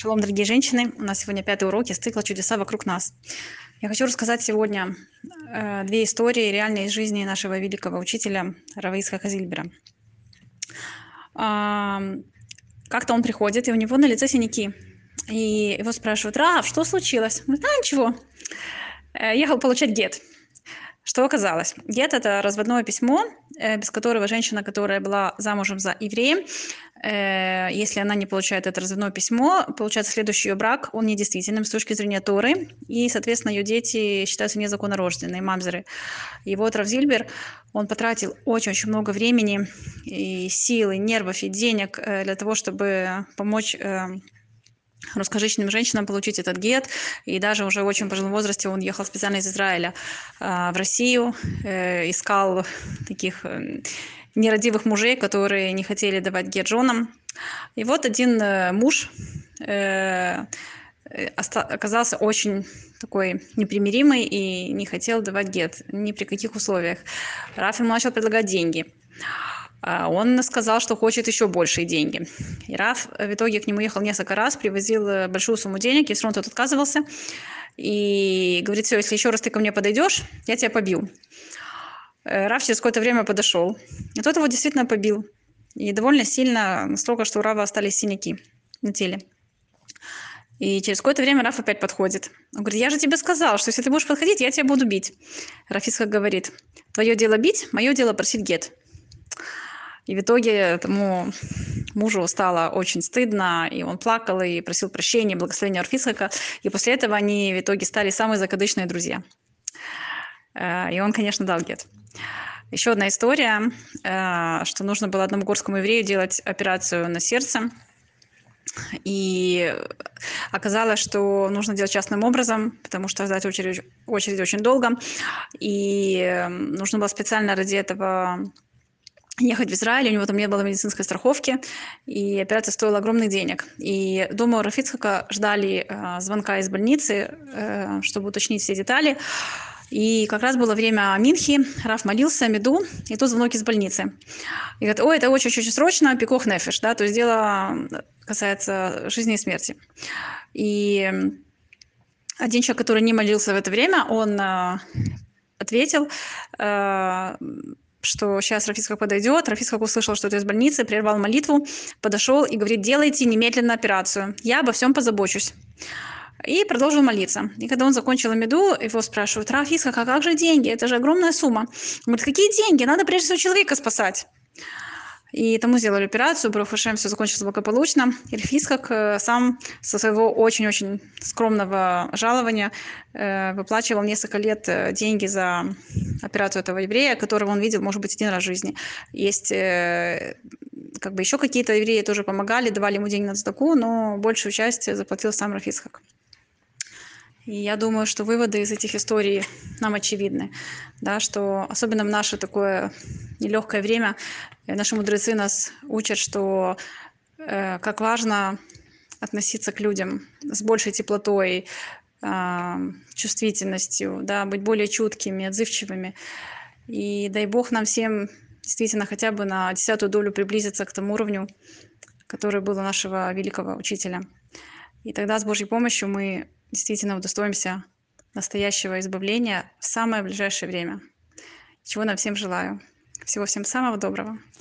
Шалом, дорогие женщины! У нас сегодня пятый урок из цикла «Чудеса вокруг нас». Я хочу рассказать сегодня э, две истории реальной из жизни нашего великого учителя Раваиска Хазильбера. Э, как-то он приходит, и у него на лице синяки. И его спрашивают, Рав, что случилось? Говорит, а, ничего, э, ехал получать гет. Что оказалось? Гет – это разводное письмо, э, без которого женщина, которая была замужем за евреем, э, если она не получает это разводное письмо, получается следующий ее брак, он недействительным с точки зрения Торы, и, соответственно, ее дети считаются незаконнорожденные, мамзеры. И вот Равзильбер, он потратил очень-очень много времени, и сил, и нервов, и денег э, для того, чтобы помочь русскоязычным женщинам получить этот гет. И даже уже в очень пожилом возрасте он ехал специально из Израиля э, в Россию, э, искал таких э, нерадивых мужей, которые не хотели давать гет женам. И вот один э, муж оказался очень такой непримиримый и не хотел давать гет ни при каких условиях. Раф ему начал предлагать деньги. А, он сказал, что хочет еще большие деньги. И Раф в итоге к нему ехал несколько раз, привозил э, большую сумму денег, и все равно тот отказывался. И говорит, все, если еще раз ты ко мне подойдешь, я тебя побью. Э, Раф через какое-то время подошел, и тот его действительно побил. И довольно сильно, настолько, что у Рава остались синяки на теле. И через какое-то время Раф опять подходит. Он говорит, я же тебе сказал, что если ты будешь подходить, я тебя буду бить. Рафиска говорит, твое дело бить, мое дело просить гет. И в итоге этому мужу стало очень стыдно, и он плакал и просил прощения, благословения Орфисака. И после этого они в итоге стали самые закадычные друзья. Э, и он, конечно, дал гет. Еще одна история, э, что нужно было одному горскому еврею делать операцию на сердце. И оказалось, что нужно делать частным образом, потому что ждать очередь, очередь очень долго. И э, нужно было специально ради этого ехать в Израиль, у него там не было медицинской страховки, и операция стоила огромных денег. И дома у Рафицхака ждали э, звонка из больницы, э, чтобы уточнить все детали. И как раз было время Минхи, Раф молился, Меду, и тут звонок из больницы. И говорит, ой, это очень-очень срочно, пикох нефиш, да, то есть дело касается жизни и смерти. И один человек, который не молился в это время, он э, ответил, э, что сейчас Рафисхак подойдет. Рафисхак услышал, что это из больницы, прервал молитву, подошел и говорит, делайте немедленно операцию. Я обо всем позабочусь. И продолжил молиться. И когда он закончил меду, его спрашивают, Рафисхак, а как же деньги? Это же огромная сумма. Он говорит, какие деньги? Надо прежде всего человека спасать. И тому сделали операцию, Барухашем все закончилось благополучно. Ильфис, как э, сам со своего очень-очень скромного жалования э, выплачивал несколько лет э, деньги за операцию этого еврея, которого он видел, может быть, один раз в жизни. Есть как бы еще какие-то евреи тоже помогали, давали ему деньги на цдаку, но большую часть заплатил сам Рафисхак. И я думаю, что выводы из этих историй нам очевидны, да, что особенно в наше такое нелегкое время наши мудрецы нас учат, что э, как важно относиться к людям с большей теплотой, э, чувствительностью, да, быть более чуткими, отзывчивыми. И дай Бог нам всем действительно хотя бы на десятую долю приблизиться к тому уровню, который был у нашего великого учителя. И тогда с Божьей помощью мы действительно удостоимся настоящего избавления в самое ближайшее время. Чего нам всем желаю. Всего всем самого доброго.